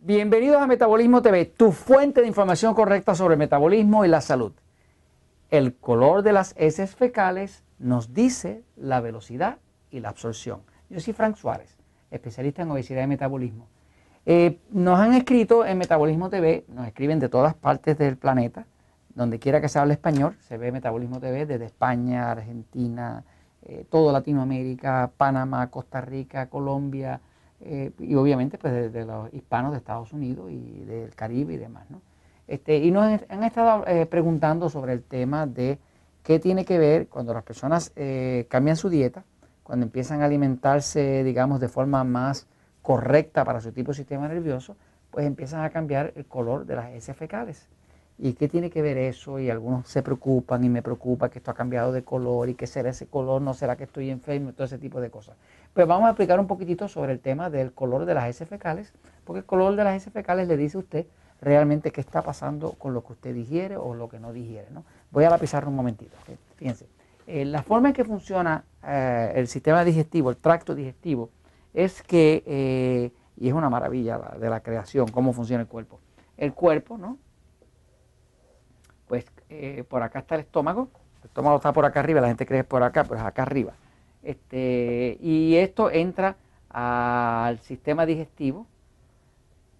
Bienvenidos a Metabolismo TV, tu fuente de información correcta sobre metabolismo y la salud. El color de las heces fecales nos dice la velocidad y la absorción. Yo soy Frank Suárez, especialista en obesidad y metabolismo. Eh, nos han escrito en Metabolismo TV, nos escriben de todas partes del planeta, donde quiera que se hable español, se ve Metabolismo TV desde España, Argentina, eh, todo Latinoamérica, Panamá, Costa Rica, Colombia, eh, y obviamente pues de, los hispanos de Estados Unidos y del Caribe y demás. ¿no? Este, y nos han estado eh, preguntando sobre el tema de qué tiene que ver cuando las personas eh, cambian su dieta, cuando empiezan a alimentarse, digamos, de forma más correcta para su tipo de sistema nervioso, pues empiezan a cambiar el color de las heces fecales. ¿Y qué tiene que ver eso? Y algunos se preocupan y me preocupa que esto ha cambiado de color y qué será ese color, no será que estoy enfermo, todo ese tipo de cosas. Pero vamos a explicar un poquitito sobre el tema del color de las heces fecales, porque el color de las heces fecales le dice a usted realmente qué está pasando con lo que usted digiere o lo que no digiere. ¿no? Voy a la un momentito. Fíjense, eh, la forma en que funciona eh, el sistema digestivo, el tracto digestivo, es que, eh, y es una maravilla de la creación, cómo funciona el cuerpo. El cuerpo, ¿no? Eh, por acá está el estómago, el estómago está por acá arriba, la gente cree que es por acá, pero es acá arriba. Este, y esto entra al sistema digestivo,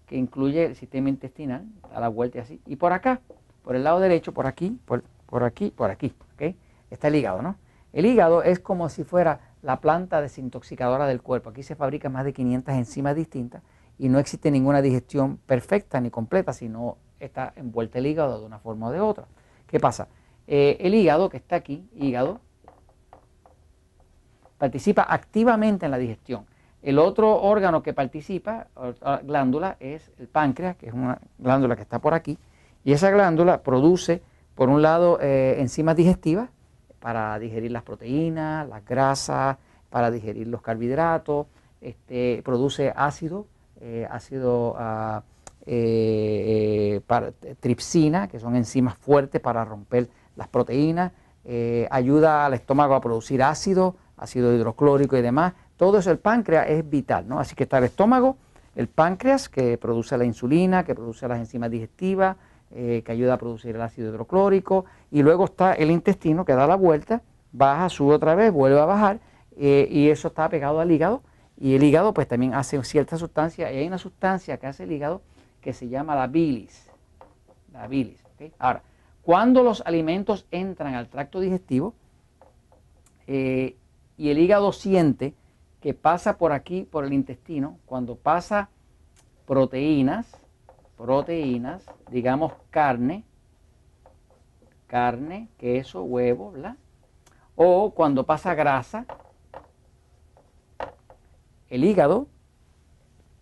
que incluye el sistema intestinal, a la vuelta y así. Y por acá, por el lado derecho, por aquí, por, aquí, por aquí, ¿okay? está el hígado, ¿no? El hígado es como si fuera la planta desintoxicadora del cuerpo. Aquí se fabrican más de 500 enzimas distintas y no existe ninguna digestión perfecta ni completa, sino está envuelta el hígado de una forma o de otra. ¿Qué pasa? Eh, el hígado que está aquí, hígado, participa activamente en la digestión. El otro órgano que participa, glándula, es el páncreas, que es una glándula que está por aquí, y esa glándula produce, por un lado, eh, enzimas digestivas para digerir las proteínas, las grasas, para digerir los carbohidratos, este, produce ácido, eh, ácido ah, eh, eh, tripsina, que son enzimas fuertes para romper las proteínas, eh, ayuda al estómago a producir ácido, ácido hidroclórico y demás. Todo eso, el páncreas es vital, ¿no? Así que está el estómago, el páncreas que produce la insulina, que produce las enzimas digestivas, que ayuda a producir el ácido hidroclórico, y luego está el intestino que da la vuelta, baja, sube otra vez, vuelve a bajar, y eso está pegado al hígado, y el hígado pues también hace cierta sustancia, y hay una sustancia que hace el hígado que se llama la bilis. La bilis. Ahora, cuando los alimentos entran al tracto digestivo eh, y el hígado siente que pasa por aquí, por el intestino, cuando pasa proteínas, proteínas, digamos carne, carne, queso, huevo, ¿verdad? O cuando pasa grasa, el hígado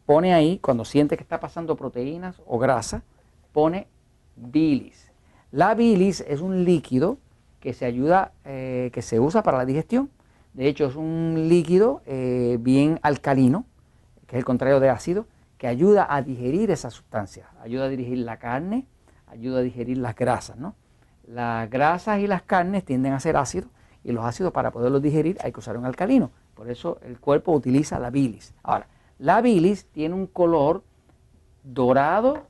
pone ahí, cuando siente que está pasando proteínas o grasa, pone bilis. La bilis es un líquido que se ayuda, eh, que se usa para la digestión. De hecho, es un líquido eh, bien alcalino, que es el contrario de ácido, que ayuda a digerir esas sustancias. Ayuda a digerir la carne, ayuda a digerir las grasas. ¿no? Las grasas y las carnes tienden a ser ácidos y los ácidos para poderlos digerir hay que usar un alcalino. Por eso el cuerpo utiliza la bilis. Ahora, la bilis tiene un color dorado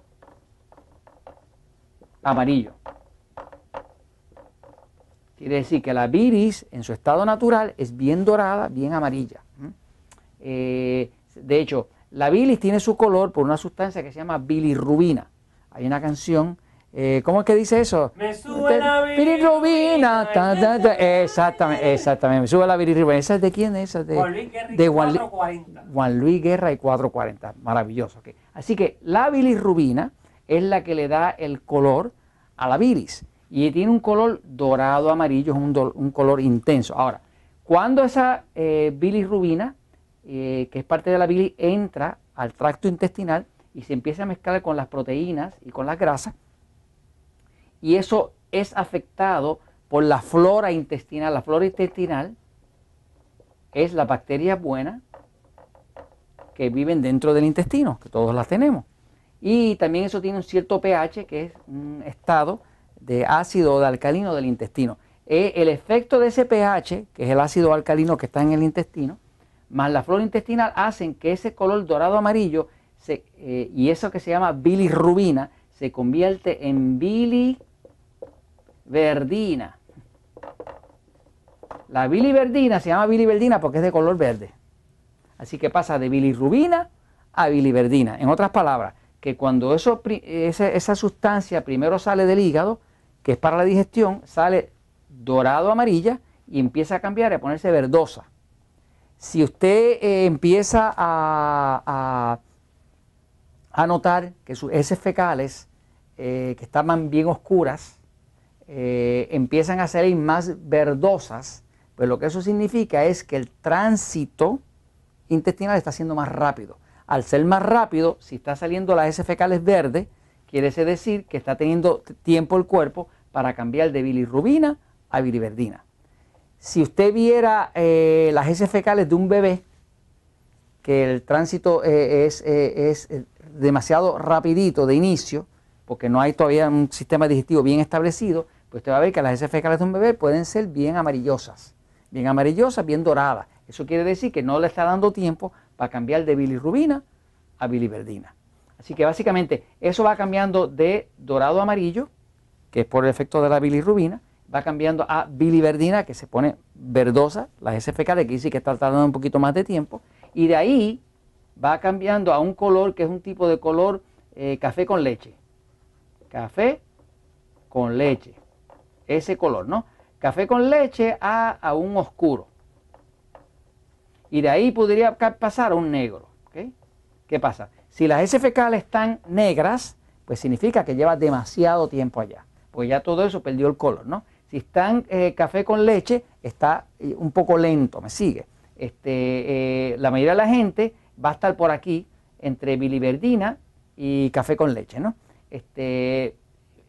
amarillo. Quiere decir que la bilis en su estado natural es bien dorada, bien amarilla. Eh, de hecho, la bilis tiene su color por una sustancia que se llama bilirrubina. Hay una canción eh, ¿Cómo es que dice eso? Me sube la bilirrubina. exactamente, exactamente. Me sube la bilirrubina. ¿Esa es de quién? Esa es de Juan Luis Guerra y de Juan, 440. Juan Luis Guerra y 440. Maravilloso. Así que la bilirrubina es la que le da el color a la bilis. Y tiene un color dorado amarillo, es un, do- un color intenso. Ahora, cuando esa eh, bilirrubina, eh, que es parte de la bilis, entra al tracto intestinal y se empieza a mezclar con las proteínas y con las grasas, y eso es afectado por la flora intestinal. La flora intestinal es la bacteria buena que viven dentro del intestino, que todos las tenemos. Y también eso tiene un cierto pH, que es un estado de ácido o de alcalino del intestino. Eh, el efecto de ese pH, que es el ácido alcalino que está en el intestino, más la flora intestinal, hacen que ese color dorado amarillo eh, y eso que se llama bilirrubina se convierte en biliverdina. La biliverdina se llama biliverdina porque es de color verde. Así que pasa de bilirrubina a biliverdina. En otras palabras, que cuando esa, sustancia primero sale del hígado, que es para la digestión, sale dorado amarilla y empieza a cambiar y a ponerse verdosa. Si usted eh, empieza a, notar que sus heces fecales, eh, que estaban bien oscuras, eh, empiezan a salir más verdosas, pues lo que eso significa es que el tránsito intestinal está siendo más rápido. Al ser más rápido, si está saliendo las heces fecales verdes, quiere decir que está teniendo tiempo el cuerpo para cambiar de bilirrubina a biliverdina. Si usted viera eh, las heces fecales de un bebé, que el tránsito eh, es, eh, es demasiado rapidito de inicio, porque no hay todavía un sistema digestivo bien establecido, pues usted va a ver que las heces fecales de un bebé pueden ser bien amarillosas, bien amarillosas, bien doradas. Eso quiere decir que no le está dando tiempo para cambiar de bilirrubina a biliverdina. Así que básicamente eso va cambiando de dorado a amarillo, que es por el efecto de la bilirrubina, va cambiando a biliverdina, que se pone verdosa, la SFK, que dice que está tardando un poquito más de tiempo, y de ahí va cambiando a un color que es un tipo de color eh, café con leche. Café con leche. Ese color, ¿no? Café con leche a, a un oscuro. Y de ahí podría pasar a un negro. ¿Qué pasa? Si las S fecales están negras, pues significa que lleva demasiado tiempo allá. Pues ya todo eso perdió el color, ¿no? Si están eh, café con leche, está eh, un poco lento, me sigue. Este, eh, la mayoría de la gente va a estar por aquí entre biliverdina y café con leche, ¿no? Este,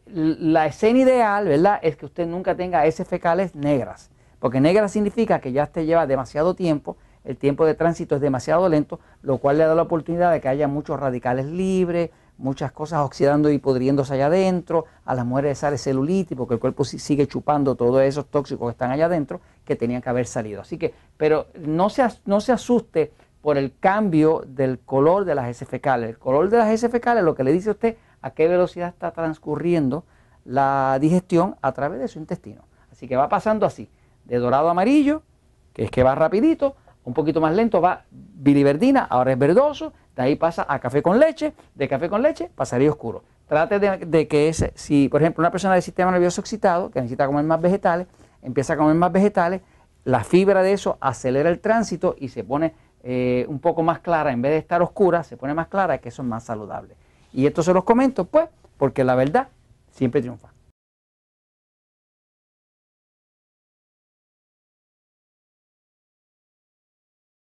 la escena ideal, ¿verdad? Es que usted nunca tenga S fecales negras, porque negras significa que ya te lleva demasiado tiempo el tiempo de tránsito es demasiado lento, lo cual le da la oportunidad de que haya muchos radicales libres, muchas cosas oxidando y pudriéndose allá adentro, a las mujeres sale celulitis porque el cuerpo sigue chupando todos esos tóxicos que están allá adentro que tenían que haber salido. Así que, pero no se, no se asuste por el cambio del color de las heces fecales. El color de las heces fecales lo que le dice a usted a qué velocidad está transcurriendo la digestión a través de su intestino. Así que va pasando así, de dorado a amarillo, que es que va rapidito, un poquito más lento va biliverdina, ahora es verdoso, de ahí pasa a café con leche, de café con leche pasaría oscuro. Trate de, que si por ejemplo una persona del sistema nervioso excitado, que necesita comer más vegetales, empieza a comer más vegetales, la fibra de eso acelera el tránsito y se pone eh, un poco más clara, en vez de estar oscura, se pone más clara, que eso es más saludable. Y esto se los comento, pues, porque la verdad siempre triunfa.